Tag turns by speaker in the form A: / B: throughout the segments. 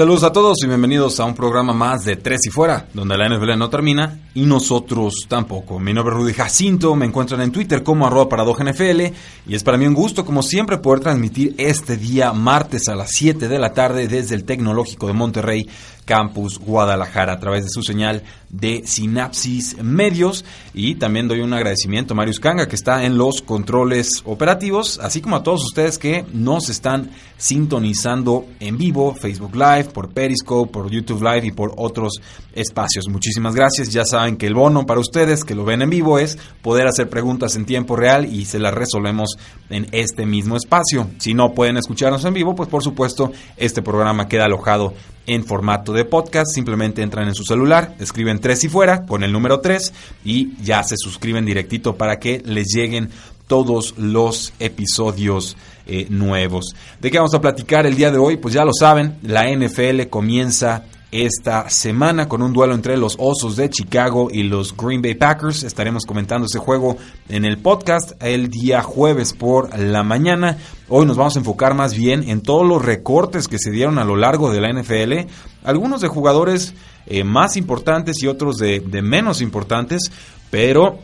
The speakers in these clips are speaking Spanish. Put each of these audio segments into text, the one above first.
A: Saludos a todos y bienvenidos a un programa más de Tres y Fuera, donde la NFL no termina y nosotros tampoco. Mi nombre es Rudy Jacinto, me encuentran en Twitter como arroba y es para mí un gusto, como siempre, poder transmitir este día martes a las 7 de la tarde desde el Tecnológico de Monterrey Campus Guadalajara a través de su señal de Sinapsis Medios. Y también doy un agradecimiento a Marius Kanga que está en los controles operativos, así como a todos ustedes que nos están sintonizando en vivo, Facebook Live, por Periscope, por YouTube Live y por otros espacios. Muchísimas gracias. Ya saben que el bono para ustedes que lo ven en vivo es poder hacer preguntas en tiempo real y se las resolvemos en este mismo espacio. Si no pueden escucharnos en vivo, pues por supuesto este programa queda alojado en formato de podcast. Simplemente entran en su celular, escriben 3 y fuera con el número 3 y ya se suscriben directito para que les lleguen todos los episodios eh, nuevos. ¿De qué vamos a platicar el día de hoy? Pues ya lo saben, la NFL comienza esta semana con un duelo entre los Osos de Chicago y los Green Bay Packers. Estaremos comentando ese juego en el podcast el día jueves por la mañana. Hoy nos vamos a enfocar más bien en todos los recortes que se dieron a lo largo de la NFL, algunos de jugadores eh, más importantes y otros de, menos importantes, pero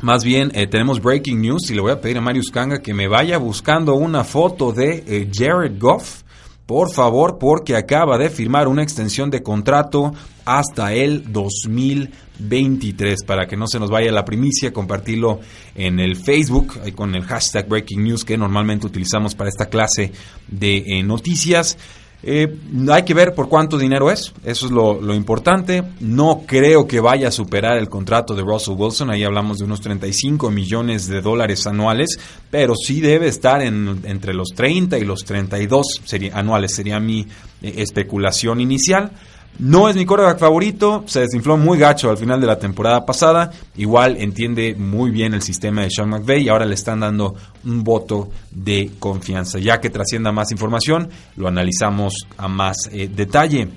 A: más bien, eh, tenemos breaking news y le voy a pedir a Marius Kanga que me vaya buscando una foto de eh, Jared Goff por favor, porque acaba de firmar una extensión de contrato hasta el 2023. Para que no se nos vaya la primicia, compartirlo en el Facebook con el hashtag Breaking News que normalmente utilizamos para esta clase de eh, noticias. Eh, hay que ver por cuánto dinero es, eso es lo, importante. No creo que vaya a superar el contrato de Russell Wilson, ahí hablamos de unos 35 millones de dólares anuales, pero sí debe estar en, entre los 30 y los 32 anuales, sería mi eh, especulación inicial. No es mi quarterback favorito, se desinfló muy gacho al final de la temporada pasada. Igual entiende muy bien el sistema de Sean McVay y ahora le están dando un voto de confianza. Ya que trascienda más información, lo analizamos a más eh, detalle.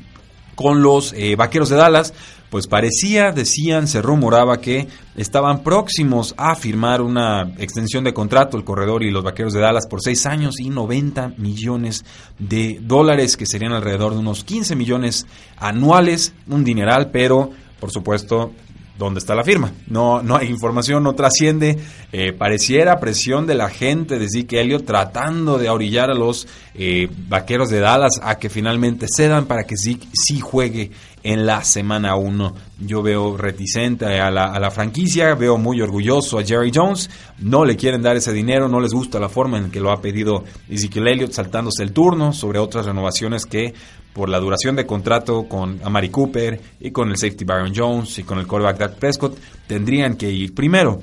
A: Con los eh, vaqueros de Dallas, pues parecía, decían, se rumoraba que estaban próximos a firmar una extensión de contrato el corredor y los vaqueros de Dallas por seis años y 90 millones de dólares, que serían alrededor de unos 15 millones anuales, un dineral, pero por supuesto dónde está la firma. No, no hay información, no trasciende. Eh, pareciera presión de la gente de Zeke Elliott tratando de orillar a los eh, vaqueros de Dallas a que finalmente cedan para que Zeke sí juegue en la semana 1. Yo veo reticente a la, a la, franquicia, veo muy orgulloso a Jerry Jones. No le quieren dar ese dinero, no les gusta la forma en que lo ha pedido Ezekiel Elliott saltándose el turno sobre otras renovaciones que por la duración de contrato con Amari Cooper y con el safety Byron Jones y con el quarterback Dak Prescott tendrían que ir primero.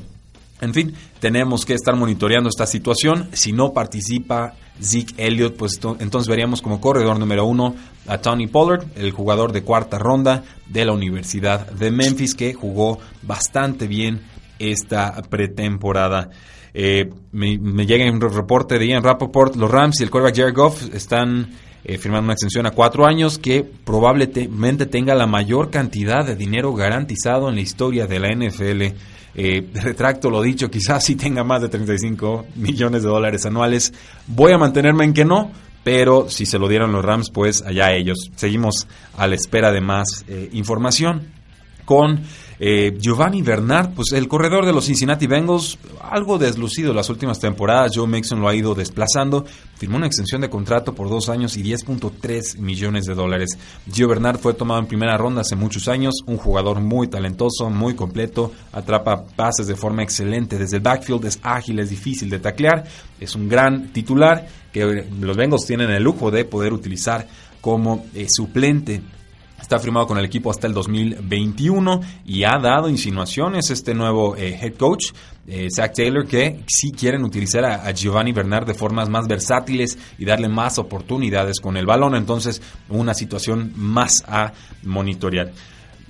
A: En fin, tenemos que estar monitoreando esta situación. Si no participa Zeke Elliott, pues entonces veríamos como corredor número uno a Tony Pollard, el jugador de cuarta ronda de la Universidad de Memphis, que jugó bastante bien esta pretemporada. Eh, me, llega un reporte de Ian Rappaport, los Rams y el quarterback Jared Goff están eh, firmando una extensión a cuatro años que probablemente tenga la mayor cantidad de dinero garantizado en la historia de la NFL. Eh, retracto lo dicho, quizás sí tenga más de 35 millones de dólares anuales. Voy a mantenerme en que no, pero si se lo dieron los Rams, pues allá ellos. Seguimos a la espera de más eh, información. Con Eh, Giovanni Bernard, pues el corredor de los Cincinnati Bengals, algo deslucido las últimas temporadas. Joe Mixon lo ha ido desplazando. Firmó una extensión de contrato por dos años y 10.3 millones de dólares. Gio Bernard fue tomado en primera ronda hace muchos años. Un jugador muy talentoso, muy completo. Atrapa pases de forma excelente desde el backfield. Es ágil, es difícil de taclear. Es un gran titular que los Bengals tienen el lujo de poder utilizar como eh, suplente Está firmado con el equipo hasta el 2021 y ha dado insinuaciones este nuevo eh, head coach, eh, Zach Taylor, que sí quieren utilizar a, Giovanni Bernard de formas más versátiles y darle más oportunidades con el balón. Entonces, una situación más a monitorear.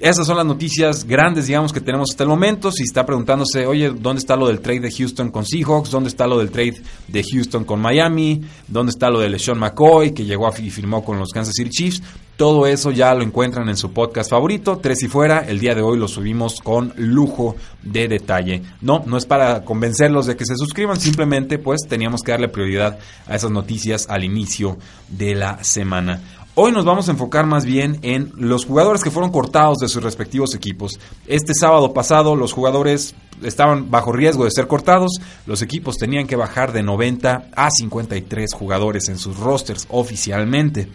A: Esas son las noticias grandes, digamos, que tenemos hasta el momento. Si está preguntándose, oye, ¿dónde está lo del trade de Houston con Seahawks? ¿Dónde está lo del trade de Houston con Miami? ¿Dónde está lo de LeSean McCoy, que llegó y firmó con los Kansas City Chiefs? Todo eso ya lo encuentran en su podcast favorito, Tres y Fuera. El día de hoy lo subimos con lujo de detalle. No, no es para convencerlos de que se suscriban, simplemente pues teníamos que darle prioridad a esas noticias al inicio de la semana. Hoy nos vamos a enfocar más bien en los jugadores que fueron cortados de sus respectivos equipos. Este sábado pasado los jugadores estaban bajo riesgo de ser cortados, los equipos tenían que bajar de 90 a 53 jugadores en sus rosters oficialmente.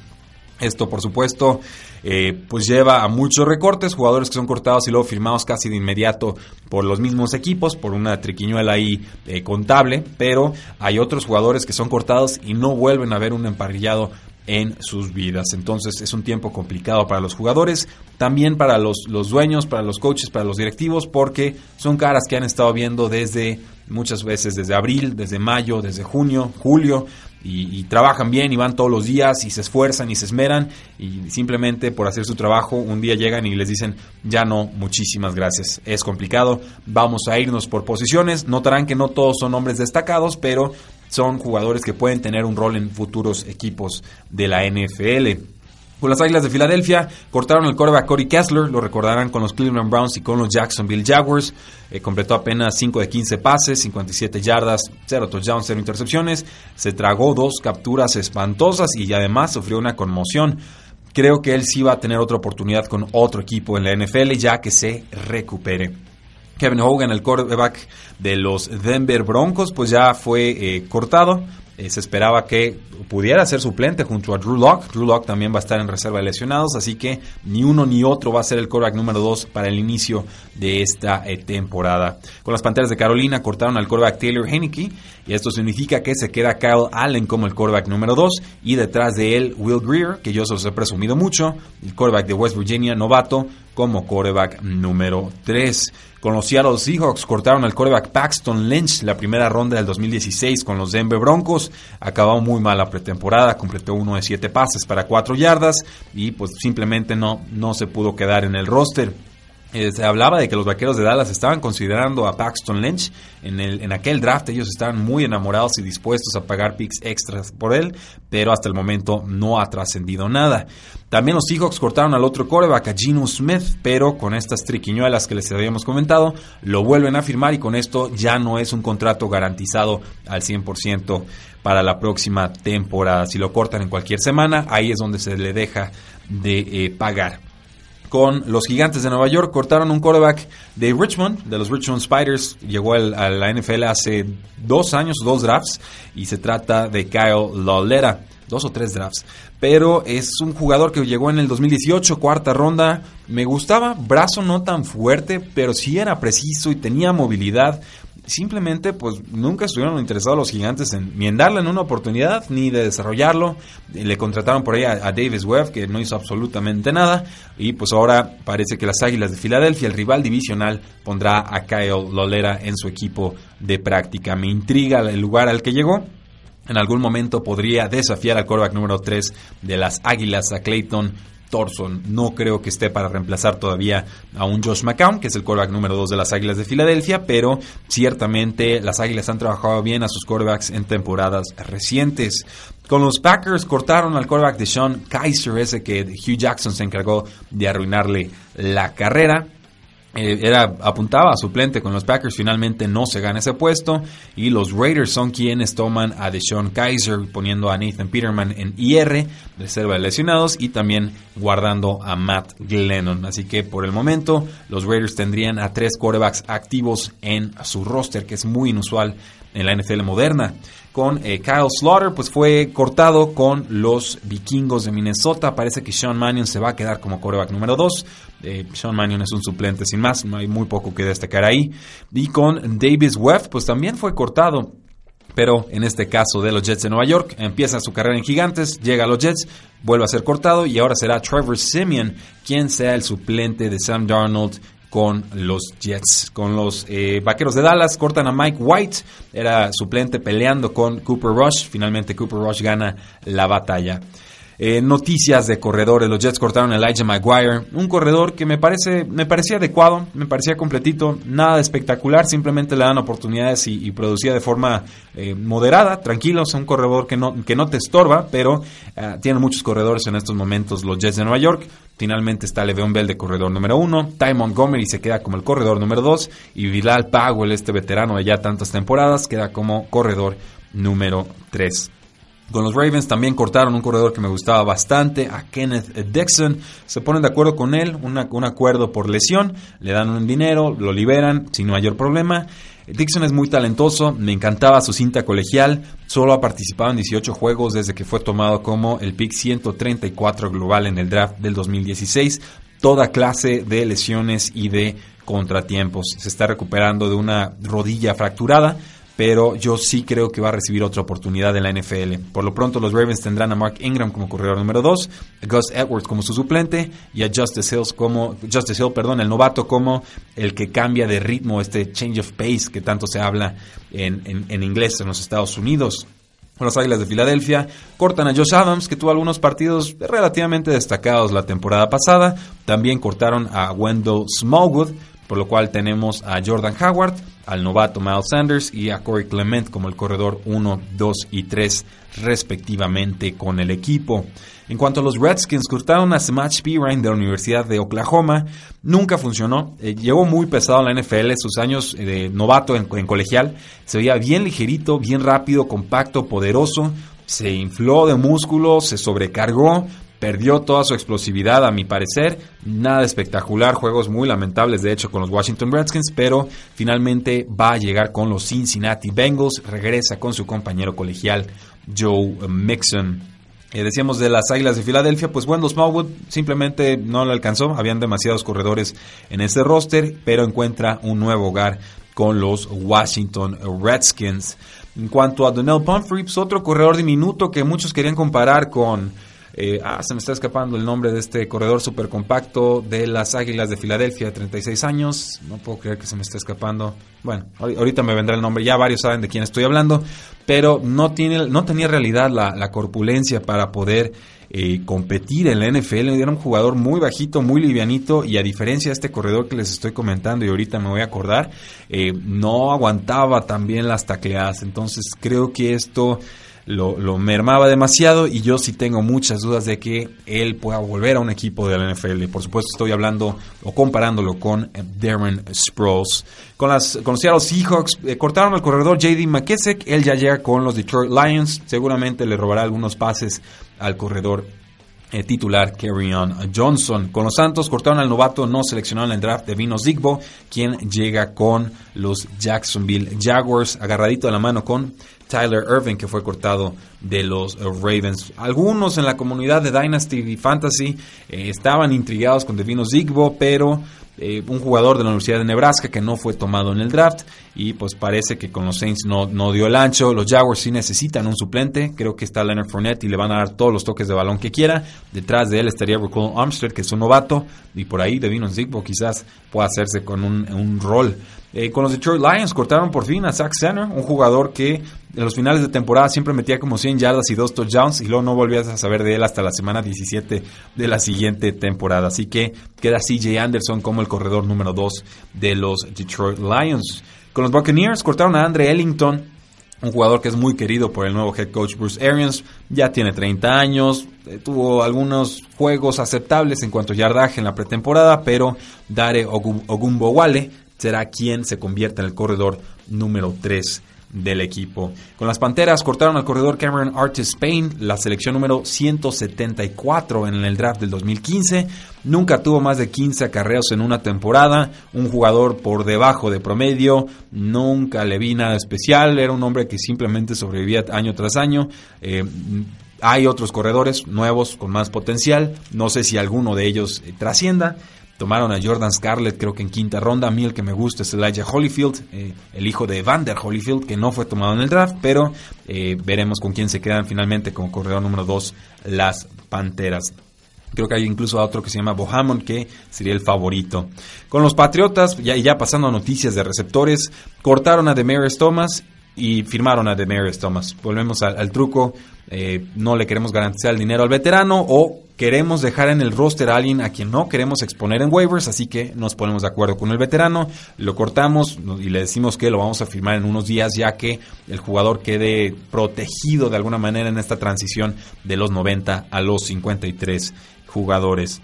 A: Esto, por supuesto, eh, pues lleva a muchos recortes, jugadores que son cortados y luego firmados casi de inmediato por los mismos equipos, por una triquiñuela ahí eh, contable, pero hay otros jugadores que son cortados y no vuelven a ver un emparrillado en sus vidas. Entonces es un tiempo complicado para los jugadores, también para los, los, dueños, para los coaches, para los directivos, porque son caras que han estado viendo desde muchas veces desde abril, desde mayo, desde junio, julio, y, trabajan bien y van todos los días y se esfuerzan y se esmeran y simplemente por hacer su trabajo un día llegan y les dicen ya no, muchísimas gracias. Es complicado, vamos a irnos por posiciones. Notarán que no todos son hombres destacados, pero son jugadores que pueden tener un rol en futuros equipos de la NFL. Con las Águilas de Filadelfia cortaron el coreback Cody Kessler, lo recordarán con los Cleveland Browns y con los Jacksonville Jaguars. Eh, completó apenas 5 de 15 pases, 57 yardas, 0 touchdowns, 0 intercepciones. Se tragó dos capturas espantosas y además sufrió una conmoción. Creo que él sí va a tener otra oportunidad con otro equipo en la NFL ya que se recupere. Kevin Hogan, el quarterback de los Denver Broncos, pues ya fue eh, cortado. Eh, se esperaba que pudiera ser suplente junto a Drew Locke. Drew Locke también va a estar en reserva de lesionados, así que ni uno ni otro va a ser el quarterback número 2 para el inicio de esta eh, temporada. Con las Panteras de Carolina cortaron al quarterback Taylor Heineke y esto significa que se queda Kyle Allen como el quarterback número 2 y detrás de él Will Greer, que yo se he presumido mucho, el quarterback de West Virginia, novato, como quarterback número 3. Con los Seattle Seahawks cortaron al quarterback Paxton Lynch la primera ronda del 2016 con los Denver Broncos. Acabó muy mal la pretemporada, completó uno de siete pases para cuatro yardas y pues simplemente no, no se pudo quedar en el roster. Eh, se hablaba de que los vaqueros de Dallas estaban considerando a Paxton Lynch en, el, en aquel draft. Ellos estaban muy enamorados y dispuestos a pagar picks extras por él, pero hasta el momento no ha trascendido nada. También los Seahawks cortaron al otro coreback, a Geno Smith, pero con estas triquiñuelas que les habíamos comentado, lo vuelven a firmar y con esto ya no es un contrato garantizado al 100% para la próxima temporada. Si lo cortan en cualquier semana, ahí es donde se le deja de eh, pagar con los gigantes de Nueva York. Cortaron un quarterback de Richmond, de los Richmond Spiders. Llegó a la NFL hace dos años, dos drafts. Y se trata de Kyle Lolera. Dos o tres drafts. Pero es un jugador que llegó en el 2018, cuarta ronda. Me gustaba, brazo no tan fuerte, pero sí era preciso y tenía movilidad simplemente pues nunca estuvieron interesados los gigantes en, ni en darle una oportunidad ni de desarrollarlo. Le contrataron por ahí a, Davis Webb que no hizo absolutamente nada y pues ahora parece que las Águilas de Filadelfia, el rival divisional, pondrá a Kyle Lolera en su equipo de práctica. Me intriga el lugar al que llegó. En algún momento podría desafiar al quarterback número 3 de las Águilas, a Clayton Thorson. No creo que esté para reemplazar todavía a un Josh McCown, que es el quarterback número 2 de las Águilas de Filadelfia, pero ciertamente las Águilas han trabajado bien a sus quarterbacks en temporadas recientes. Con los Packers cortaron al quarterback de Sean Kaiser, ese que Hugh Jackson se encargó de arruinarle la carrera. Eh, era apuntaba a suplente con los Packers, finalmente no se gana ese puesto y los Raiders son quienes toman a Deshaun Kaiser poniendo a Nathan Peterman en IR, reserva de lesionados y también guardando a Matt Glennon. Así que por el momento los Raiders tendrían a tres quarterbacks activos en su roster, que es muy inusual en la NFL moderna. Con eh, Kyle Slaughter, pues fue cortado con los vikingos de Minnesota. Parece que Sean Mannion se va a quedar como quarterback número 2. Eh, Sean Mannion es un suplente sin más, no hay muy poco que destacar ahí. Y con Davis Webb, pues también fue cortado pero en este caso de los Jets de Nueva York, empieza su carrera en Gigantes, llega a los Jets, vuelve a ser cortado y ahora será Trevor Simeon quien sea el suplente de Sam Darnold con los Jets. Con los eh, Vaqueros de Dallas cortan a Mike White, era suplente peleando con Cooper Rush, finalmente Cooper Rush gana la batalla. Eh, noticias de corredores. Los Jets cortaron a Elijah Maguire, un corredor que me parece me parecía adecuado, me parecía completito, nada de espectacular, simplemente le dan oportunidades y, producía de forma eh, moderada, tranquilo, es un corredor que no, que no te estorba, pero eh, tiene muchos corredores en estos momentos los Jets de Nueva York. Finalmente está Le'Veon Bell de corredor número uno, Ty Montgomery se queda como el corredor número dos y Bilal Powell, este veterano de ya tantas temporadas, queda como corredor número tres. Con los Ravens también cortaron un corredor que me gustaba bastante, a Kenneth Dixon. Se ponen de acuerdo con él, un acuerdo por lesión, le dan un dinero, lo liberan sin mayor problema. Dixon es muy talentoso, me encantaba su cinta colegial, solo ha participado en 18 juegos desde que fue tomado como el pick 134 global en el draft del 2016. Toda clase de lesiones y de contratiempos. Se está recuperando de una rodilla fracturada pero yo sí creo que va a recibir otra oportunidad en la NFL. Por lo pronto los Ravens tendrán a Mark Ingram como corredor número 2, a Gus Edwards como su suplente y a Justice Hill como Justice Hill, perdón, el novato como el que cambia de ritmo, este change of pace que tanto se habla en, en inglés en los Estados Unidos. Los Águilas de Filadelfia cortan a Josh Adams, que tuvo algunos partidos relativamente destacados la temporada pasada. También cortaron a Wendell Smallwood, por lo cual tenemos a Jordan Howard, al novato Miles Sanders y a Corey Clement como el corredor 1, 2 y 3 respectivamente con el equipo. En cuanto a los Redskins, cortaron a Smash Pirine de la Universidad de Oklahoma. Nunca funcionó. Eh, llegó muy pesado en la NFL. Sus años de novato en, en colegial se veía bien ligerito, bien rápido, compacto, poderoso. Se infló de músculo, se sobrecargó, Perdió toda su explosividad, a mi parecer. Nada espectacular, juegos muy lamentables, de hecho, con los Washington Redskins, pero finalmente va a llegar con los Cincinnati Bengals. Regresa con su compañero colegial Joe Mixon. Eh, decíamos de las Águilas de Filadelfia, pues Wendell Smallwood simplemente no le alcanzó. Habían demasiados corredores en ese roster, pero encuentra un nuevo hogar con los Washington Redskins. En cuanto a Donnell Pumphrey, pues otro corredor diminuto que muchos querían comparar con eh, ah, se me está escapando el nombre de este corredor super compacto de las Águilas de Filadelfia, 36 años. No puedo creer que se me esté escapando. Bueno, ahorita me vendrá el nombre. Ya varios saben de quién estoy hablando. Pero no, tiene, no tenía realidad la, corpulencia para poder eh, competir en la NFL. Era un jugador muy bajito, muy livianito. Y a diferencia de este corredor que les estoy comentando y ahorita me voy a acordar, eh, no aguantaba también las tacleadas. Entonces creo que esto lo, mermaba demasiado y yo sí tengo muchas dudas de que él pueda volver a un equipo de la NFL. Por supuesto estoy hablando o comparándolo con eh, Darren Sproles. Con, las, con los Seahawks eh, cortaron al corredor JD McKissick, él ya llega con los Detroit Lions, seguramente le robará algunos pases al corredor eh, titular Kerryon Johnson. Con los Santos cortaron al novato no seleccionado en el draft de Vino Zigbo, quien llega con los Jacksonville Jaguars, agarradito de la mano con Tyler Irving, que fue cortado de los Ravens. Algunos en la comunidad de Dynasty y Fantasy eh, estaban intrigados con Devino Zigbo, pero eh, un jugador de la Universidad de Nebraska que no fue tomado en el draft y pues parece que con los Saints no, no dio el ancho. Los Jaguars sí necesitan un suplente. Creo que está Leonard Fournette y le van a dar todos los toques de balón que quiera. Detrás de él estaría Raquel Armstead, que es un novato. Y por ahí Devino Zigbo quizás pueda hacerse con un, un rol eh, con los Detroit Lions cortaron por fin a Zach Center, un jugador que en los finales de temporada siempre metía como 100 yardas y dos touchdowns y luego no volvías a saber de él hasta la semana 17 de la siguiente temporada. Así que queda CJ Anderson como el corredor número 2 de los Detroit Lions. Con los Buccaneers cortaron a Andre Ellington, un jugador que es muy querido por el nuevo head coach Bruce Arians, ya tiene 30 años, eh, tuvo algunos juegos aceptables en cuanto a yardaje en la pretemporada, pero Dare Ogumbowale será quien se convierta en el corredor número 3 del equipo. Con las Panteras cortaron al corredor Cameron Artis Spain, la selección número 174 en el draft del 2015. Nunca tuvo más de 15 acarreos en una temporada, un jugador por debajo de promedio, nunca le vi nada especial, era un hombre que simplemente sobrevivía año tras año. Eh, hay otros corredores nuevos con más potencial, no sé si alguno de ellos eh, trascienda. Tomaron a Jordan Scarlett, creo que en quinta ronda. A mí el que me gusta es Elijah Holyfield, eh, el hijo de Vander Holyfield, que no fue tomado en el draft, pero eh, veremos con quién se quedan finalmente como corredor número 2 las Panteras. Creo que hay incluso otro que se llama Bohamon, que sería el favorito. Con los Patriotas, ya, ya pasando a noticias de receptores, cortaron a Demarius Thomas y firmaron a Demarius Thomas. Volvemos al, truco, eh, no le queremos garantizar el dinero al veterano o queremos dejar en el roster a alguien a quien no queremos exponer en waivers, así que nos ponemos de acuerdo con el veterano, lo cortamos y le decimos que lo vamos a firmar en unos días ya que el jugador quede protegido de alguna manera en esta transición de los 90 a los 53 jugadores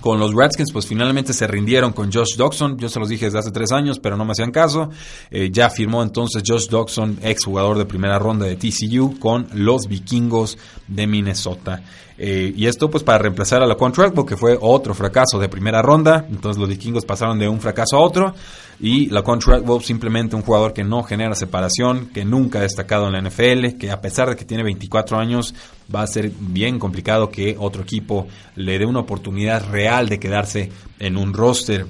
A: con los Redskins, pues finalmente se rindieron con Josh Dodson. Yo se los dije desde hace tres años, pero no me hacían caso. Eh, ya firmó entonces Josh Dodson, ex jugador de primera ronda de TCU, con los vikingos de Minnesota. Eh, y esto pues para reemplazar a la Trelbo, que fue otro fracaso de primera ronda. Entonces los vikingos pasaron de un fracaso a otro. Y la Trelbo simplemente un jugador que no genera separación, que nunca ha destacado en la NFL, que a pesar de que tiene 24 años, va a ser bien complicado que otro equipo le dé una oportunidad real de quedarse en un roster.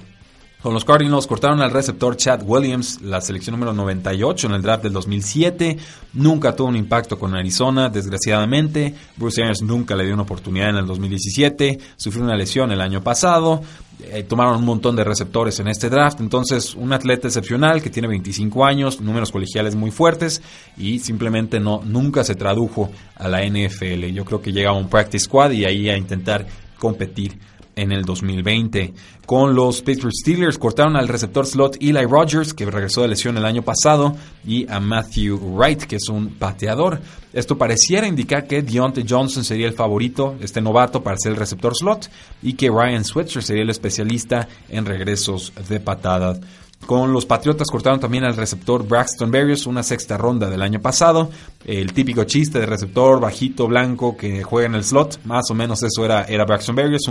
A: Con los Cardinals cortaron al receptor Chad Williams, la selección número 98 en el draft del 2007. Nunca tuvo un impacto con Arizona, desgraciadamente. Bruce Arians nunca le dio una oportunidad en el 2017. Sufrió una lesión el año pasado. Eh, tomaron un montón de receptores en este draft. Entonces, un atleta excepcional que tiene 25 años, números colegiales muy fuertes y simplemente no, nunca se tradujo a la NFL. Yo creo que llega a un practice squad y ahí a intentar competir en el 2020. Con los Pittsburgh Steelers cortaron al receptor slot Eli Rogers, que regresó de lesión el año pasado, y a Matthew Wright, que es un pateador. Esto pareciera indicar que Deontay Johnson sería el favorito, este novato, para ser el receptor slot, y que Ryan Switzer sería el especialista en regresos de patada. Con los Patriotas cortaron también al receptor Braxton Berrios, una sexta ronda del año pasado. El típico chiste de receptor bajito, blanco, que juega en el slot. Más o menos eso era, era Braxton Berrios,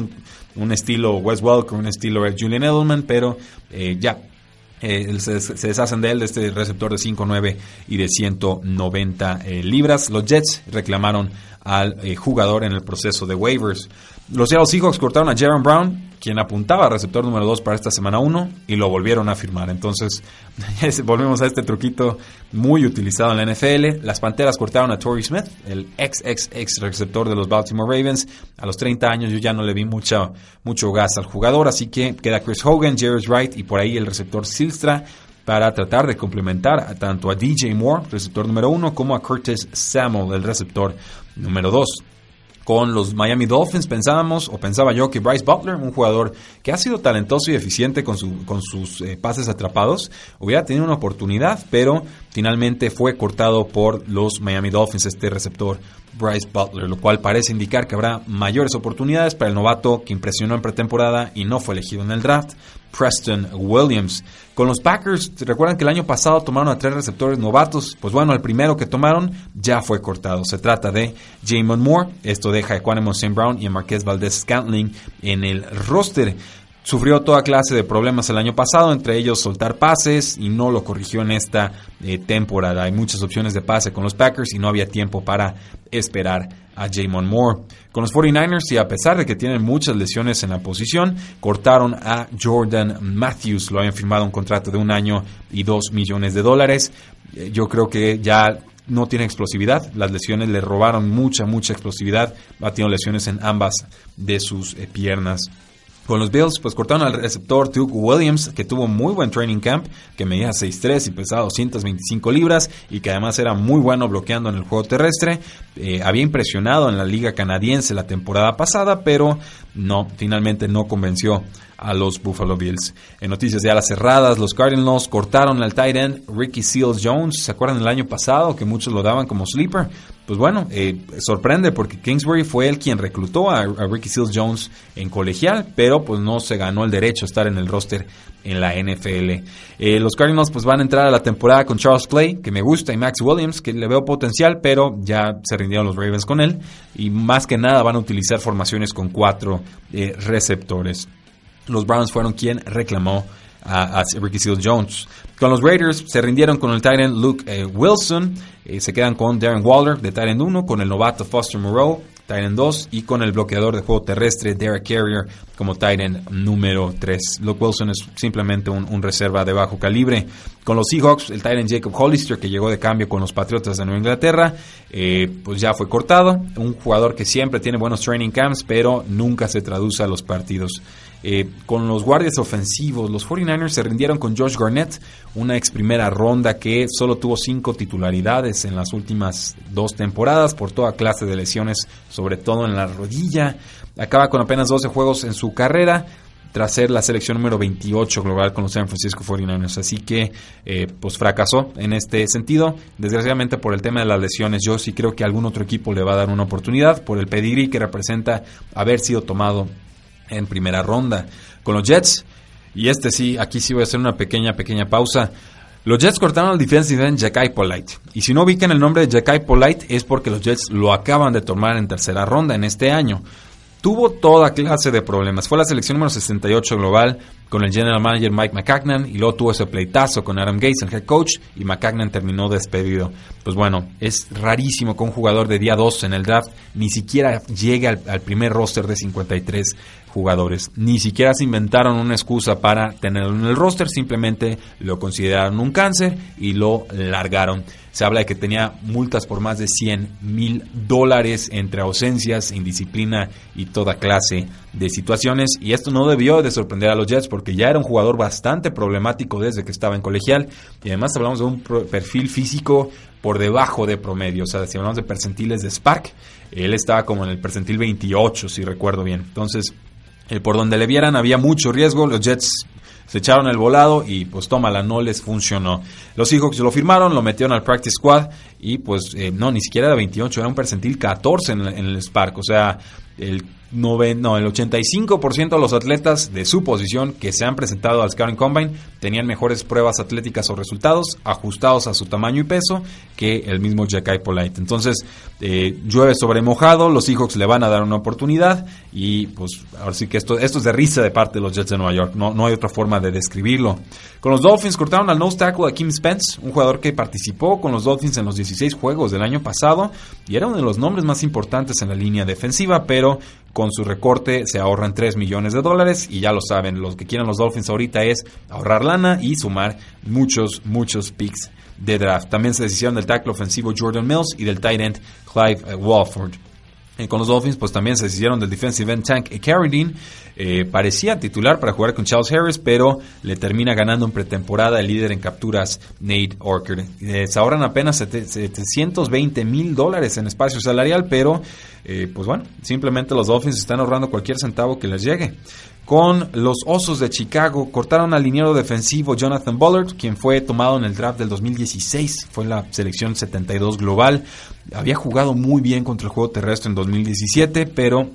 A: un, estilo Wes Welker, un estilo Julian Edelman, pero eh, ya eh, se, deshacen de él, de este receptor de 5'9 y de 190 eh, libras. Los Jets reclamaron al jugador en el proceso de waivers. Los Seattle Seahawks cortaron a Jaron Brown, quien apuntaba a receptor número 2 para esta semana 1, y lo volvieron a firmar. Entonces, volvemos a este truquito muy utilizado en la NFL. Las Panteras cortaron a Torrey Smith, el ex, ex, ex receptor de los Baltimore Ravens. A los 30 años yo ya no le vi mucho, mucho gas al jugador, así que queda Chris Hogan, Jairus Wright y por ahí el receptor Silstra para tratar de complementar tanto a DJ Moore, receptor número 1, como a Curtis Samuel, el receptor número 2 con los Miami Dolphins. Pensábamos, o pensaba yo, que Bryce Butler, un jugador que ha sido talentoso y eficiente con, su, con sus eh, pases atrapados, hubiera tenido una oportunidad, pero finalmente fue cortado por los Miami Dolphins, este receptor Bryce Butler, lo cual parece indicar que habrá mayores oportunidades para el novato que impresionó en pretemporada y no fue elegido en el draft, Preston Williams. Con los Packers, recuerdan que el año pasado tomaron a tres receptores novatos? Pues bueno, el primero que tomaron ya fue cortado. Se trata de Jamon Moore. Esto deja a Quantum St. Brown y a Marquez Valdez Scantling en el roster. Sufrió toda clase de problemas el año pasado, entre ellos soltar pases y no lo corrigió en esta eh, temporada. Hay muchas opciones de pase con los Packers y no había tiempo para esperar a Jamon Moore. Con los 49ers y a pesar de que tienen muchas lesiones en la posición, cortaron a Jordan Matthews. Lo habían firmado un contrato de un año y dos millones de dólares. Eh, yo creo que ya no tiene explosividad. Las lesiones le robaron mucha, mucha explosividad. Ha tenido lesiones en ambas de sus eh, piernas. Con los Bills, pues cortaron al receptor Duke Williams, que tuvo muy buen training camp, que medía 6'3 y pesaba 225 libras y que además era muy bueno bloqueando en el juego terrestre. Eh, había impresionado en la liga canadiense la temporada pasada, pero no, finalmente no convenció a los Buffalo Bills. En noticias ya las cerradas, los Cardinals cortaron al tight end Ricky Seals Jones. ¿Se acuerdan del año pasado que muchos lo daban como sleeper? Pues bueno, eh, sorprende porque Kingsbury fue el quien reclutó a, Ricky Seals Jones en colegial, pero pues no se ganó el derecho a estar en el roster en la NFL. Eh, los Cardinals pues van a entrar a la temporada con Charles Clay, que me gusta, y Max Williams, que le veo potencial, pero ya se rindieron los Ravens con él. Y más que nada van a utilizar formaciones con cuatro eh, receptores los Browns fueron quien reclamó a, Ricky Seals Jones. Con los Raiders se rindieron con el Titan Luke eh, Wilson, eh, se quedan con Darren Waller de Titan 1, con el novato Foster Moreau, Titan 2 y con el bloqueador de juego terrestre Derek Carrier como Titan número 3. Luke Wilson es simplemente un, reserva de bajo calibre. Con los Seahawks, el Titan Jacob Hollister que llegó de cambio con los Patriotas de Nueva Inglaterra, eh, pues ya fue cortado. Un jugador que siempre tiene buenos training camps, pero nunca se traduce a los partidos. Eh, con los guardias ofensivos, los 49ers se rindieron con Josh Garnett, una ex primera ronda que solo tuvo cinco titularidades en las últimas dos temporadas por toda clase de lesiones, sobre todo en la rodilla. Acaba con apenas 12 juegos en su carrera tras ser la selección número 28 global con los San Francisco 49ers. Así que, eh, pues fracasó en este sentido. Desgraciadamente por el tema de las lesiones, yo sí creo que algún otro equipo le va a dar una oportunidad por el pedigrí que representa haber sido tomado en primera ronda. Con los Jets, y este sí, aquí sí voy a hacer una pequeña, pequeña pausa. Los Jets cortaron al defensive end Jackai Polite. Y si no ubican el nombre de Jackai Polite es porque los Jets lo acaban de tomar en tercera ronda en este año. Tuvo toda clase de problemas. Fue la selección número 68 global con el general manager Mike McCagnan y luego tuvo ese pleitazo con Adam Gates, el head coach, y McCagnan terminó despedido. Pues bueno, es rarísimo que un jugador de día 2 en el draft ni siquiera llegue al, al primer roster de 53 jugadores. Ni siquiera se inventaron una excusa para tenerlo en el roster, simplemente lo consideraron un cáncer y lo largaron. Se habla de que tenía multas por más de 100 mil dólares entre ausencias, indisciplina y toda clase de situaciones. Y esto no debió de sorprender a los Jets porque ya era un jugador bastante problemático desde que estaba en colegial. Y además hablamos de un perfil físico por debajo de promedio. O sea, si hablamos de percentiles de Spark, él estaba como en el percentil 28, si recuerdo bien. Entonces, eh, por donde le vieran había mucho riesgo. Los Jets se echaron el volado y pues tómala, no les funcionó. Los Seahawks lo firmaron, lo metieron al practice squad y pues eh, no, ni siquiera era 28, era un percentil 14 en, en el Spark. O sea, el no, el 85% de los atletas de su posición que se han presentado al Scouting Combine tenían mejores pruebas atléticas o resultados ajustados a su tamaño y peso que el mismo Jackai Polite. Entonces, eh, llueve sobre mojado, los Seahawks le van a dar una oportunidad y pues ahora sí que esto, esto es de risa de parte de los Jets de Nueva York, no, no hay otra forma de describirlo. Con los Dolphins cortaron al nose tackle a Kim Spence, un jugador que participó con los Dolphins en los 16 juegos del año pasado y era uno de los nombres más importantes en la línea defensiva, pero con su recorte se ahorran 3 millones de dólares y ya lo saben, lo que quieren los Dolphins ahorita es ahorrar lana y sumar muchos, muchos picks de draft. También se deshicieron del tackle ofensivo Jordan Mills y del tight end Clive eh, Walford. Eh, con los Dolphins, pues también se deshicieron del defensive end Tank Carradine. Eh, parecía titular para jugar con Charles Harris, pero le termina ganando en pretemporada el líder en capturas Nate Orker. se ahorran apenas 720 mil dólares en espacio salarial, pero eh, pues bueno, simplemente los Dolphins están ahorrando cualquier centavo que les llegue. Con los Osos de Chicago, cortaron al liniero defensivo Jonathan Bullard, quien fue tomado en el draft del 2016, fue la selección 72 global. Había jugado muy bien contra el juego terrestre en 2017, pero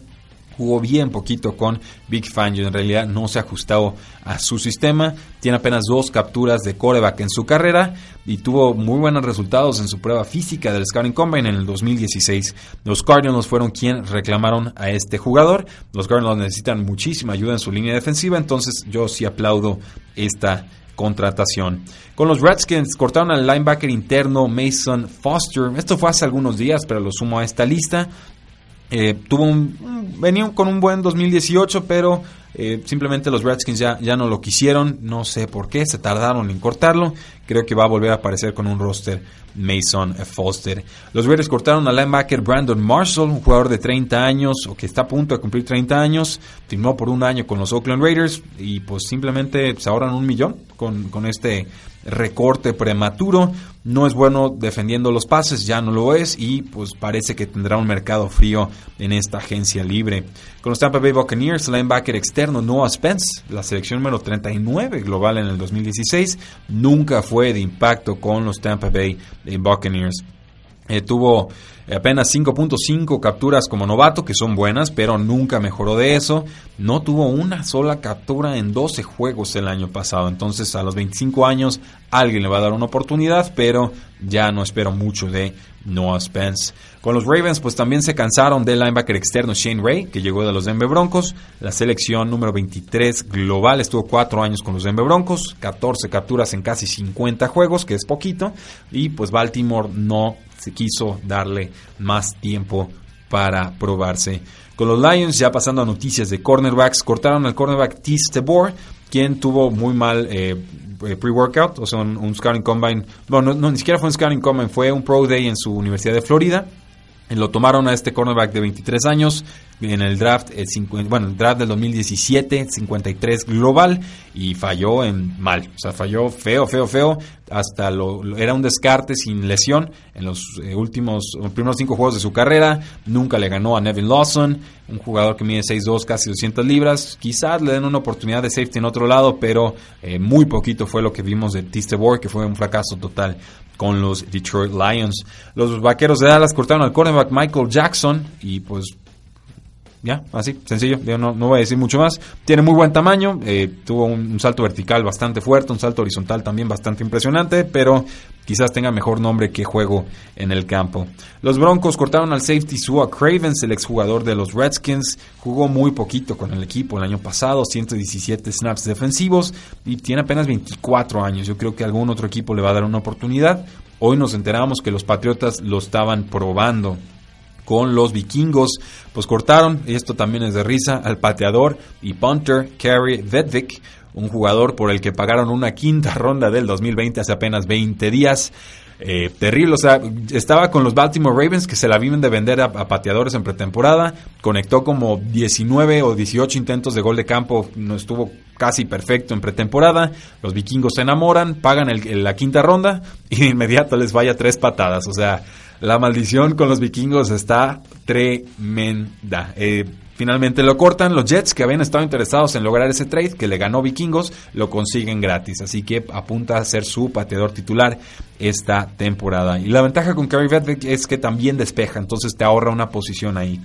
A: jugó bien poquito con Big Fangio. En realidad no se ha ajustado a su sistema. Tiene apenas dos capturas de coreback en su carrera y tuvo muy buenos resultados en su prueba física del Scouting Combine en el 2016. Los Cardinals fueron quienes reclamaron a este jugador. Los Cardinals necesitan muchísima ayuda en su línea defensiva, entonces yo sí aplaudo esta contratación. Con los Redskins cortaron al linebacker interno Mason Foster. Esto fue hace algunos días, pero lo sumo a esta lista. Eh, tuvo un, venía con un buen 2018, pero Eh, simplemente los Redskins ya, ya no lo quisieron, no sé por qué, se tardaron en cortarlo. Creo que va a volver a aparecer con un roster Mason Foster. Los Raiders cortaron al linebacker Brandon Marshall, un jugador de 30 años o que está a punto de cumplir 30 años. Firmó por un año con los Oakland Raiders y pues simplemente se ahorran un millón con, con este recorte prematuro. No es bueno defendiendo los pases, ya no lo es y pues parece que tendrá un mercado frío en esta agencia libre. Con los Tampa Bay Buccaneers, linebacker externo Noah Spence, la selección número 39 global en el 2016, nunca fue de impacto con los Tampa Bay Buccaneers. Eh, tuvo apenas 5.5 capturas como novato, que son buenas, pero nunca mejoró de eso. No tuvo una sola captura en 12 juegos el año pasado. Entonces a los 25 años alguien le va a dar una oportunidad, pero ya no espero mucho de Noah Spence. Con los Ravens, pues también se cansaron del linebacker externo Shane Ray, que llegó de los Denver Broncos. La selección número 23 global estuvo 4 años con los Denver Broncos, 14 capturas en casi 50 juegos, que es poquito. Y pues Baltimore no se quiso darle más tiempo para probarse. Con los Lions, ya pasando a noticias de cornerbacks, cortaron al cornerback T. Tebor, quien tuvo muy mal eh, eh, pre-workout, o sea, un, scouting combine. No, ni siquiera fue un scouting combine, fue un pro day en su Universidad de Florida. Lo tomaron a este cornerback de 23 años en el draft, el bueno, el draft del 2017, 53 global y falló en mal, o sea, falló feo, feo, feo, hasta lo, era un descarte sin lesión en los eh, últimos, los primeros cinco juegos de su carrera, nunca le ganó a Nevin Lawson, un jugador que mide 6'2, casi 200 libras, quizás le den una oportunidad de safety en otro lado, pero eh, muy poquito fue lo que vimos de Tistebor, que fue un fracaso total con los Detroit Lions. Los vaqueros de Dallas cortaron al cornerback Michael Jackson y pues ya, así, sencillo, yo no, no, voy a decir mucho más. Tiene muy buen tamaño, eh, tuvo un, salto vertical bastante fuerte, un salto horizontal también bastante impresionante, pero quizás tenga mejor nombre que juego en el campo. Los Broncos cortaron al safety Sua Cravens, el exjugador de los Redskins, jugó muy poquito con el equipo el año pasado, 117 snaps defensivos y tiene apenas 24 años. Yo creo que algún otro equipo le va a dar una oportunidad. Hoy nos enteramos que los Patriotas lo estaban probando con los vikingos. Pues cortaron, y esto también es de risa, al pateador y punter Kerry Vedvik, un jugador por el que pagaron una quinta ronda del 2020 hace apenas 20 días. Eh, terrible, o sea, estaba con los Baltimore Ravens que se la viven de vender a, pateadores en pretemporada, conectó como 19 o 18 intentos de gol de campo, no estuvo casi perfecto en pretemporada, los vikingos se enamoran, pagan la quinta ronda y de inmediato les vaya tres patadas, o sea, la maldición con los vikingos está tremenda. Eh, finalmente lo cortan. Los Jets, que habían estado interesados en lograr ese trade que le ganó Vikingos, lo consiguen gratis. Así que apunta a ser su pateador titular esta temporada. Y la ventaja con Kerry Vedvik es que también despeja, entonces te ahorra una posición ahí.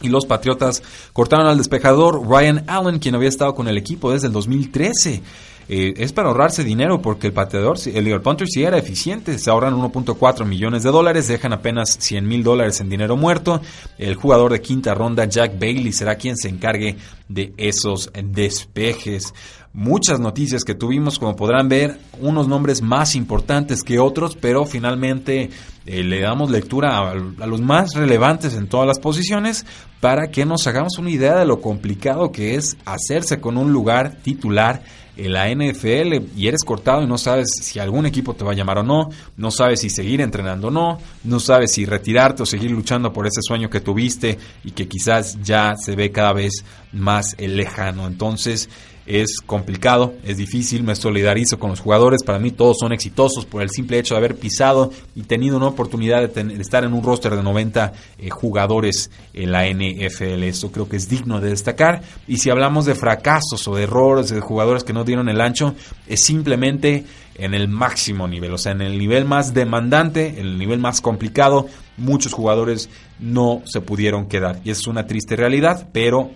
A: Y los Patriotas cortaron al despejador Ryan Allen, quien había estado con el equipo desde el 2013. Eh, es para ahorrarse dinero porque el pateador, el, el punter sí era eficiente, se ahorran 1.4 millones de dólares, dejan apenas 100 mil dólares en dinero muerto. El jugador de quinta ronda, Jack Bailey, será quien se encargue de esos despejes muchas noticias que tuvimos, como podrán ver, unos nombres más importantes que otros, pero finalmente eh, le damos lectura a, los más relevantes en todas las posiciones para que nos hagamos una idea de lo complicado que es hacerse con un lugar titular la NFL y eres cortado y no sabes si algún equipo te va a llamar o no, no sabes si seguir entrenando o no, no sabes si retirarte o seguir luchando por ese sueño que tuviste y que quizás ya se ve cada vez más lejano. Entonces, es complicado, es difícil, me solidarizo con los jugadores, para mí todos son exitosos por el simple hecho de haber pisado y tenido una oportunidad de, estar en un roster de 90 eh, jugadores en la NFL, eso creo que es digno de destacar y si hablamos de fracasos o de errores de jugadores que no dieron el ancho, es simplemente en el máximo nivel, o sea, en el nivel más demandante, en el nivel más complicado, muchos jugadores no se pudieron quedar. Y es una triste realidad, pero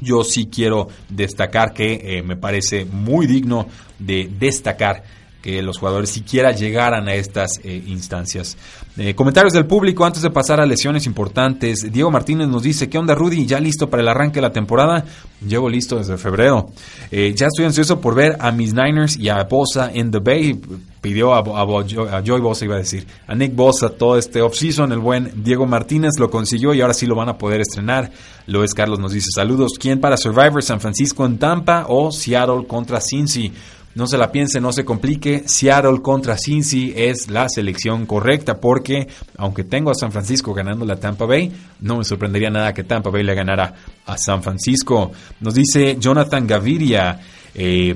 A: yo sí quiero destacar que eh, me parece muy digno de destacar que los jugadores siquiera llegaran a estas eh, instancias. Eh, comentarios del público antes de pasar a lesiones importantes. Diego Martínez nos dice, ¿qué onda Rudy? ¿Ya listo para el arranque de la temporada? Llevo listo desde febrero. Eh, ya estoy ansioso por ver a mis Niners y a Bosa en The Bay. Pidió a, a, Joy Bosa, iba a decir, a Nick Bosa todo este offseason. El buen Diego Martínez lo consiguió y ahora sí lo van a poder estrenar. Loes Carlos nos dice, saludos. ¿Quién para Survivor? ¿San Francisco en Tampa o Seattle contra Cincy? No se la piense, no se complique. Seattle contra Cincy es la selección correcta porque, aunque tengo a San Francisco ganando la Tampa Bay, no me sorprendería nada que Tampa Bay le ganara a San Francisco. Nos dice Jonathan Gaviria. Eh,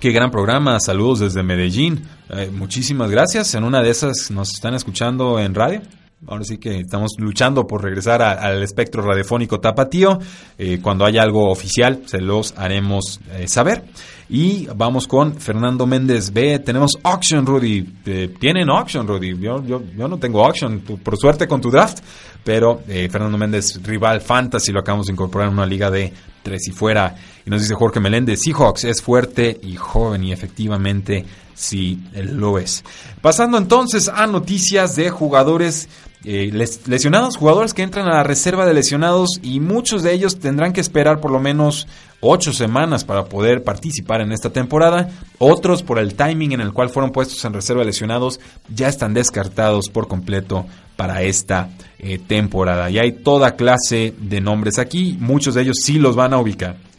A: qué gran programa. Saludos desde Medellín. Eh, muchísimas gracias. En una de esas nos están escuchando en radio. Ahora sí que estamos luchando por regresar al espectro radiofónico tapatío. Eh, cuando haya algo oficial, se los haremos saber. Y vamos con Fernando Méndez B. Tenemos auction, Rudy. Eh, tienen auction, Rudy. Yo, yo, yo, no tengo auction, por suerte con tu draft. Pero eh, Fernando Méndez, rival fantasy, lo acabamos de incorporar en una liga de tres y fuera. Y nos dice Jorge Meléndez, Seahawks es fuerte y joven y efectivamente sí lo es. Pasando entonces a noticias de jugadores eh, lesionados, jugadores que entran a la reserva de lesionados y muchos de ellos tendrán que esperar por lo menos ocho semanas para poder participar en esta temporada. Otros por el timing en el cual fueron puestos en reserva de lesionados ya están descartados por completo para esta eh, temporada. Y hay toda clase de nombres aquí, muchos de ellos sí los van a ubicar.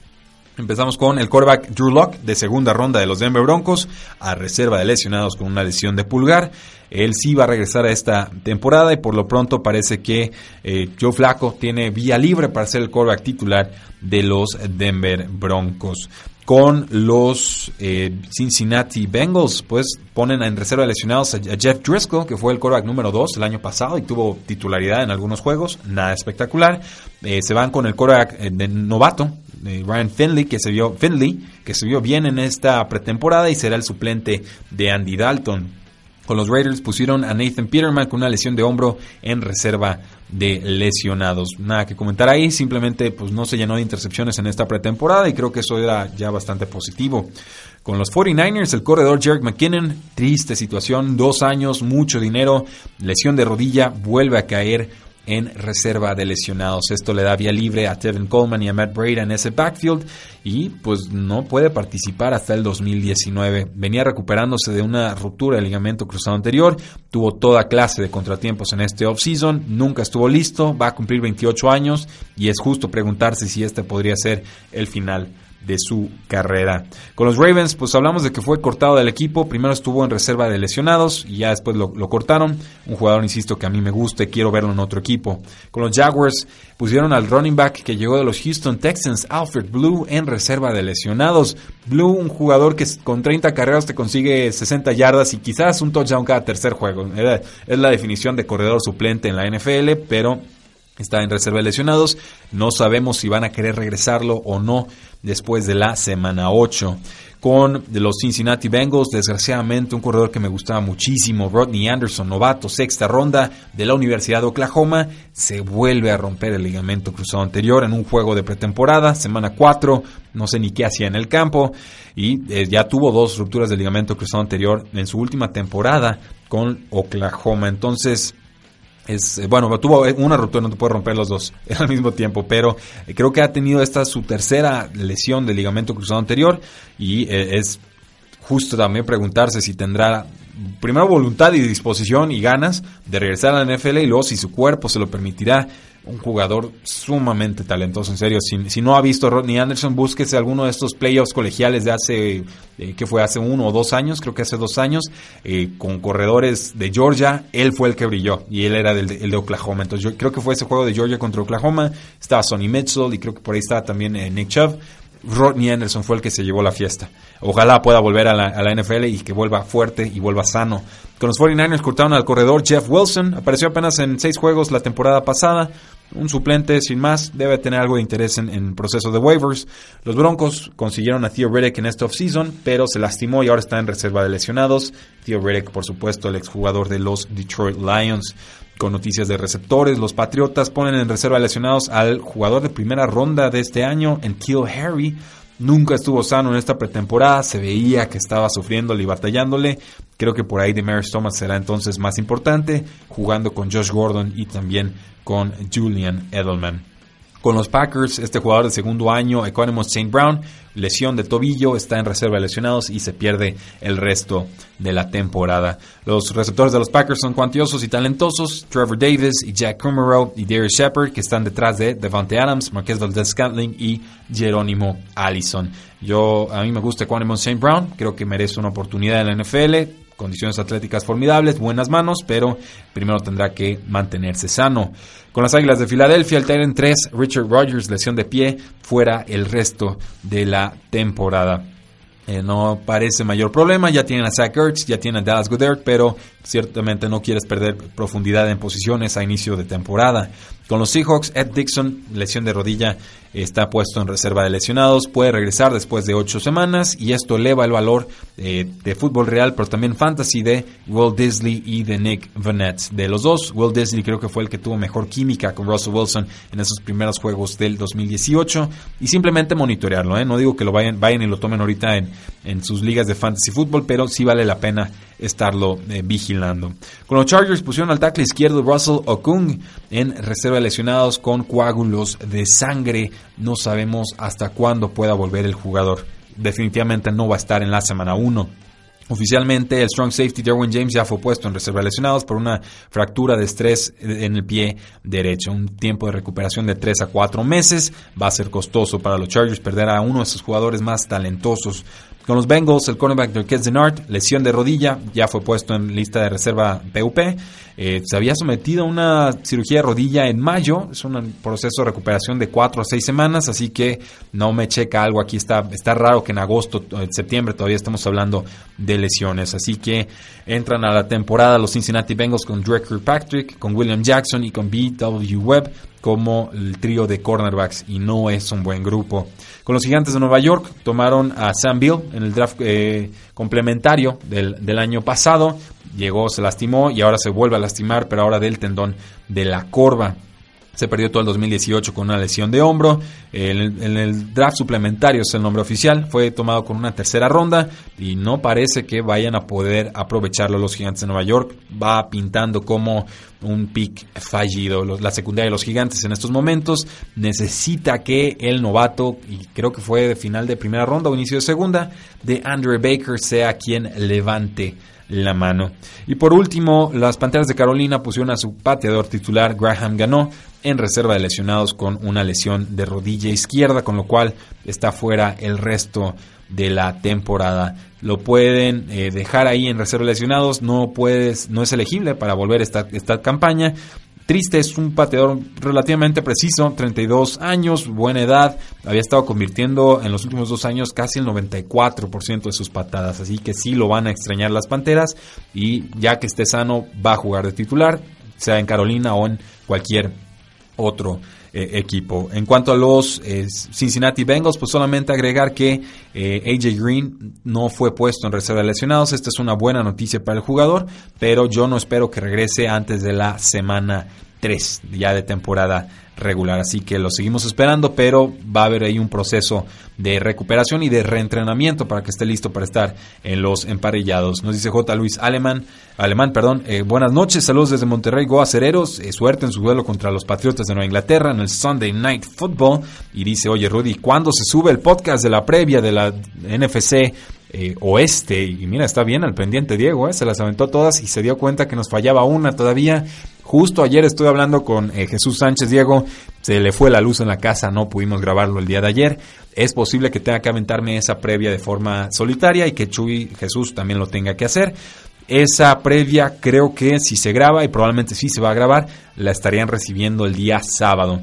A: Empezamos con el quarterback Drew Locke de segunda ronda de los Denver Broncos a reserva de lesionados con una lesión de pulgar. Él sí va a regresar a esta temporada y por lo pronto parece que eh, Joe Flaco tiene vía libre para ser el quarterback titular de los Denver Broncos. Con los eh, Cincinnati Bengals, pues ponen en reserva de lesionados a Jeff Driscoll, que fue el quarterback número 2 el año pasado y tuvo titularidad en algunos juegos, nada espectacular. Eh, se van con el quarterback de novato, Ryan Finley, que se vio Finley, que se vio bien en esta pretemporada y será el suplente de Andy Dalton. Con los Raiders pusieron a Nathan Peterman con una lesión de hombro en reserva de lesionados. Nada que comentar ahí, simplemente pues no se llenó de intercepciones en esta pretemporada y creo que eso era ya bastante positivo. Con los 49ers, el corredor Jerry McKinnon, triste situación, dos años, mucho dinero, lesión de rodilla, vuelve a caer en reserva de lesionados. Esto le da vía libre a Tevin Coleman y a Matt Breda en ese backfield y pues no puede participar hasta el 2019. Venía recuperándose de una ruptura del ligamento cruzado anterior, tuvo toda clase de contratiempos en este offseason, nunca estuvo listo, va a cumplir 28 años y es justo preguntarse si este podría ser el final de su carrera. Con los Ravens, pues hablamos de que fue cortado del equipo. Primero estuvo en reserva de lesionados y ya después lo, cortaron. Un jugador, insisto, que a mí me gusta y quiero verlo en otro equipo. Con los Jaguars, pusieron al running back que llegó de los Houston Texans, Alfred Blue, en reserva de lesionados. Blue, un jugador que con 30 carreras te consigue 60 yardas y quizás un touchdown cada tercer juego. Es la definición de corredor suplente en la NFL, pero está en reserva de lesionados. No sabemos si van a querer regresarlo o no después de la semana 8. Con los Cincinnati Bengals, desgraciadamente un corredor que me gustaba muchísimo, Rodney Anderson, novato, sexta ronda de la Universidad de Oklahoma, se vuelve a romper el ligamento cruzado anterior en un juego de pretemporada, semana 4, no sé ni qué hacía en el campo, y eh, ya tuvo dos rupturas del ligamento cruzado anterior en su última temporada con Oklahoma. Entonces, es, eh, bueno, tuvo una ruptura, no te puede romper los dos al mismo tiempo, pero eh, creo que ha tenido esta su tercera lesión del ligamento cruzado anterior y eh, es justo también preguntarse si tendrá primero voluntad y disposición y ganas de regresar a la NFL y luego si su cuerpo se lo permitirá un jugador sumamente talentoso, en serio. Si, no ha visto Rodney Anderson, búsquese alguno de estos playoffs colegiales de hace, eh, que fue hace uno o dos años, creo que hace dos años, eh, con corredores de Georgia. Él fue el que brilló y él era del, el de Oklahoma. Entonces yo creo que fue ese juego de Georgia contra Oklahoma. Estaba Sonny Mitchell y creo que por ahí estaba también eh, Nick Chubb. Rodney Anderson fue el que se llevó la fiesta. Ojalá pueda volver a la, NFL y que vuelva fuerte y vuelva sano. Con los 49ers cortaron al corredor Jeff Wilson. Apareció apenas en seis juegos la temporada pasada. Un suplente sin más debe tener algo de interés en, el proceso de waivers. Los Broncos consiguieron a Theo Riddick en este offseason, pero se lastimó y ahora está en reserva de lesionados. Theo Riddick, por supuesto, el exjugador de los Detroit Lions. Con noticias de receptores, los Patriotas ponen en reserva lesionados al jugador de primera ronda de este año, en Kill Harry nunca estuvo sano en esta pretemporada, se veía que estaba sufriéndole y batallándole. Creo que por ahí Demarius Thomas será entonces más importante, jugando con Josh Gordon y también con Julian Edelman. Con los Packers, este jugador de segundo año, Economos St. Brown, lesión de tobillo, está en reserva de lesionados y se pierde el resto de la temporada. Los receptores de los Packers son cuantiosos y talentosos, Trevor Davis y Jack Kummerow y Darius Shepard, que están detrás de Devante Adams, Marquez Valdez Scantling y Jerónimo Allison. Yo, a mí me gusta Economos St. Brown, creo que merece una oportunidad en la NFL, condiciones atléticas formidables, buenas manos, pero primero tendrá que mantenerse sano. Con las Águilas de Filadelfia, el Tyrant 3, Richard Rogers, lesión de pie, fuera el resto de la temporada. Eh, no parece mayor problema, ya tienen a Zach Ertz, ya tienen a Dallas Goddard, pero ciertamente no quieres perder profundidad en posiciones a inicio de temporada. Con los Seahawks, Ed Dixon, lesión de rodilla, está puesto en reserva de lesionados, puede regresar después de ocho semanas y esto eleva el valor eh, de fútbol real, pero también fantasy de Will Disley y de Nick Vanette. De los dos, Will Disley creo que fue el que tuvo mejor química con Russell Wilson en esos primeros juegos del 2018 y simplemente monitorearlo. ¿eh? No digo que lo vayan, vayan y lo tomen ahorita en, en sus ligas de fantasy fútbol, pero sí vale la pena estarlo eh, vigilando. Con los Chargers pusieron al tackle izquierdo Russell Okung en reserva de lesionados con coágulos de sangre. No sabemos hasta cuándo pueda volver el jugador. Definitivamente no va a estar en la semana 1. Oficialmente, el strong safety Derwin James ya fue puesto en reserva de lesionados por una fractura de estrés en el pie derecho. Un tiempo de recuperación de 3 a 4 meses. Va a ser costoso para los Chargers perder a uno de sus jugadores más talentosos con los Bengals, el cornerback de Denard, lesión de rodilla, ya fue puesto en lista de reserva PUP. Eh, se había sometido a una cirugía de rodilla en mayo, es un proceso de recuperación de 4 a 6 semanas, así que no me checa algo aquí. Está, está raro que en agosto, en septiembre todavía estamos hablando de lesiones. Así que entran a la temporada los Cincinnati Bengals con Drake Kirkpatrick, con William Jackson y con B.W. Webb como el trío de cornerbacks y no es un buen grupo. Con los gigantes de Nueva York tomaron a Sam Bill en el draft eh, complementario del, del, año pasado. Llegó, se lastimó y ahora se vuelve a lastimar, pero ahora del tendón de la corva. Se perdió todo el 2018 con una lesión de hombro. En el, draft suplementario es el nombre oficial. Fue tomado con una tercera ronda y no parece que vayan a poder aprovecharlo los gigantes de Nueva York. Va pintando como un pick fallido. la secundaria de los gigantes en estos momentos necesita que el novato, y creo que fue de final de primera ronda o inicio de segunda, de Andrew Baker sea quien levante la mano. Y por último, las Panteras de Carolina pusieron a su pateador titular, Graham Ganó, en reserva de lesionados con una lesión de rodilla izquierda, con lo cual está fuera el resto de la temporada. Lo pueden eh, dejar ahí en reserva de lesionados, no puedes, no es elegible para volver esta, esta campaña. Triste es un pateador relativamente preciso, 32 años, buena edad, había estado convirtiendo en los últimos dos años casi el 94% de sus patadas, así que sí lo van a extrañar las Panteras y ya que esté sano va a jugar de titular, sea en Carolina o en cualquier otro eh, equipo. En cuanto a los eh, Cincinnati Bengals, pues solamente agregar que eh, AJ Green no fue puesto en reserva de lesionados. Esta es una buena noticia para el jugador, pero yo no espero que regrese antes de la semana 3 ya de temporada regular. Así que lo seguimos esperando, pero va a haber ahí un proceso de recuperación y de reentrenamiento para que esté listo para estar en los emparellados. Nos dice J. Luis Alemán, Alemán, perdón, eh, buenas noches, saludos desde Monterrey, Goa Cereros, eh, suerte en su duelo contra los Patriotas de Nueva Inglaterra en el Sunday Night Football. Y dice, oye Rudy, ¿cuándo se sube el podcast de la previa de la NFC eh, oeste. Y mira, está bien al pendiente Diego, se las aventó todas y se dio cuenta que nos fallaba una todavía. Justo ayer estoy hablando con eh, Jesús Sánchez Diego, se le fue la luz en la casa, no pudimos grabarlo el día de ayer. Es posible que tenga que aventarme esa previa de forma solitaria y que Chuy Jesús también lo tenga que hacer. Esa previa creo que si se graba, y probablemente sí se va a grabar, la estarían recibiendo el día sábado.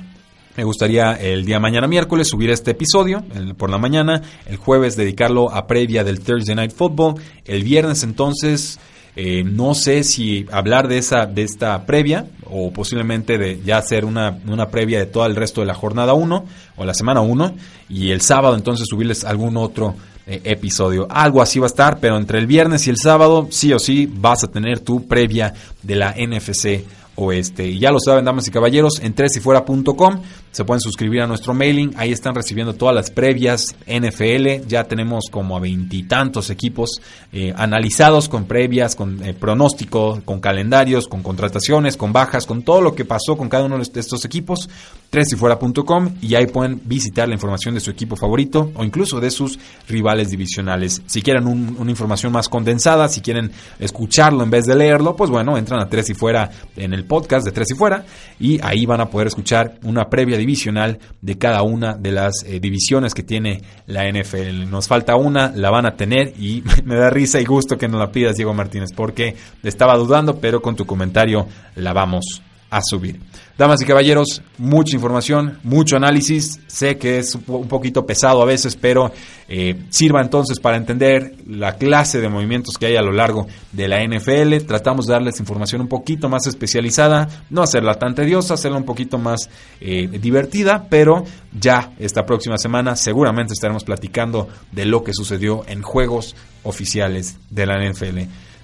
A: Me gustaría el día mañana miércoles subir este episodio por la mañana, el jueves dedicarlo a previa del Thursday Night Football, el viernes entonces eh, no sé si hablar de esa de esta previa o posiblemente de ya hacer una, una previa de todo el resto de la jornada 1 o la semana 1 y el sábado entonces subirles algún otro eh, episodio. Algo así va a estar, pero entre el viernes y el sábado sí o sí vas a tener tu previa de la NFC oeste. Y ya lo saben, damas y caballeros, en tresyfuera.com se pueden suscribir a nuestro mailing. Ahí están recibiendo todas las previas NFL. Ya tenemos como a veintitantos equipos eh, analizados con previas, con eh, pronóstico, con calendarios, con contrataciones, con bajas, con todo lo que pasó con cada uno de estos equipos. Tresyfuera.com y ahí pueden visitar la información de su equipo favorito o incluso de sus rivales divisionales. Si quieren una información más condensada, si quieren escucharlo en vez de leerlo, pues bueno, entran a Tres y Fuera en el podcast de Tres y Fuera y ahí van a poder escuchar una previa divisional de cada una de las eh, divisiones que tiene la NFL. Nos falta una, la van a tener y me da risa y gusto que nos la pidas, Diego Martínez, porque estaba dudando, pero con tu comentario la vamos a subir. Damas y caballeros, mucha información, mucho análisis. Sé que es un poquito pesado a veces, pero eh, sirva entonces para entender la clase de movimientos que hay a lo largo de la NFL. Tratamos de darles información un poquito más especializada, no hacerla tan tediosa, hacerla un poquito más eh, divertida, pero ya esta próxima semana seguramente estaremos platicando de lo que sucedió en juegos oficiales de la NFL.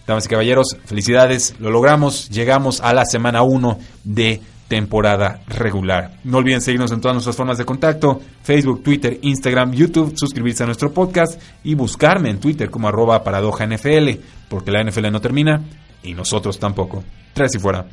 A: Damas y caballeros, felicidades, lo logramos, llegamos a la semana 1 de temporada regular. No olviden seguirnos en todas nuestras formas de contacto, Facebook, Twitter, Instagram, YouTube, suscribirse a nuestro podcast y buscarme en Twitter como arroba paradoja NFL, porque la NFL no termina y nosotros tampoco. Tres y fuera.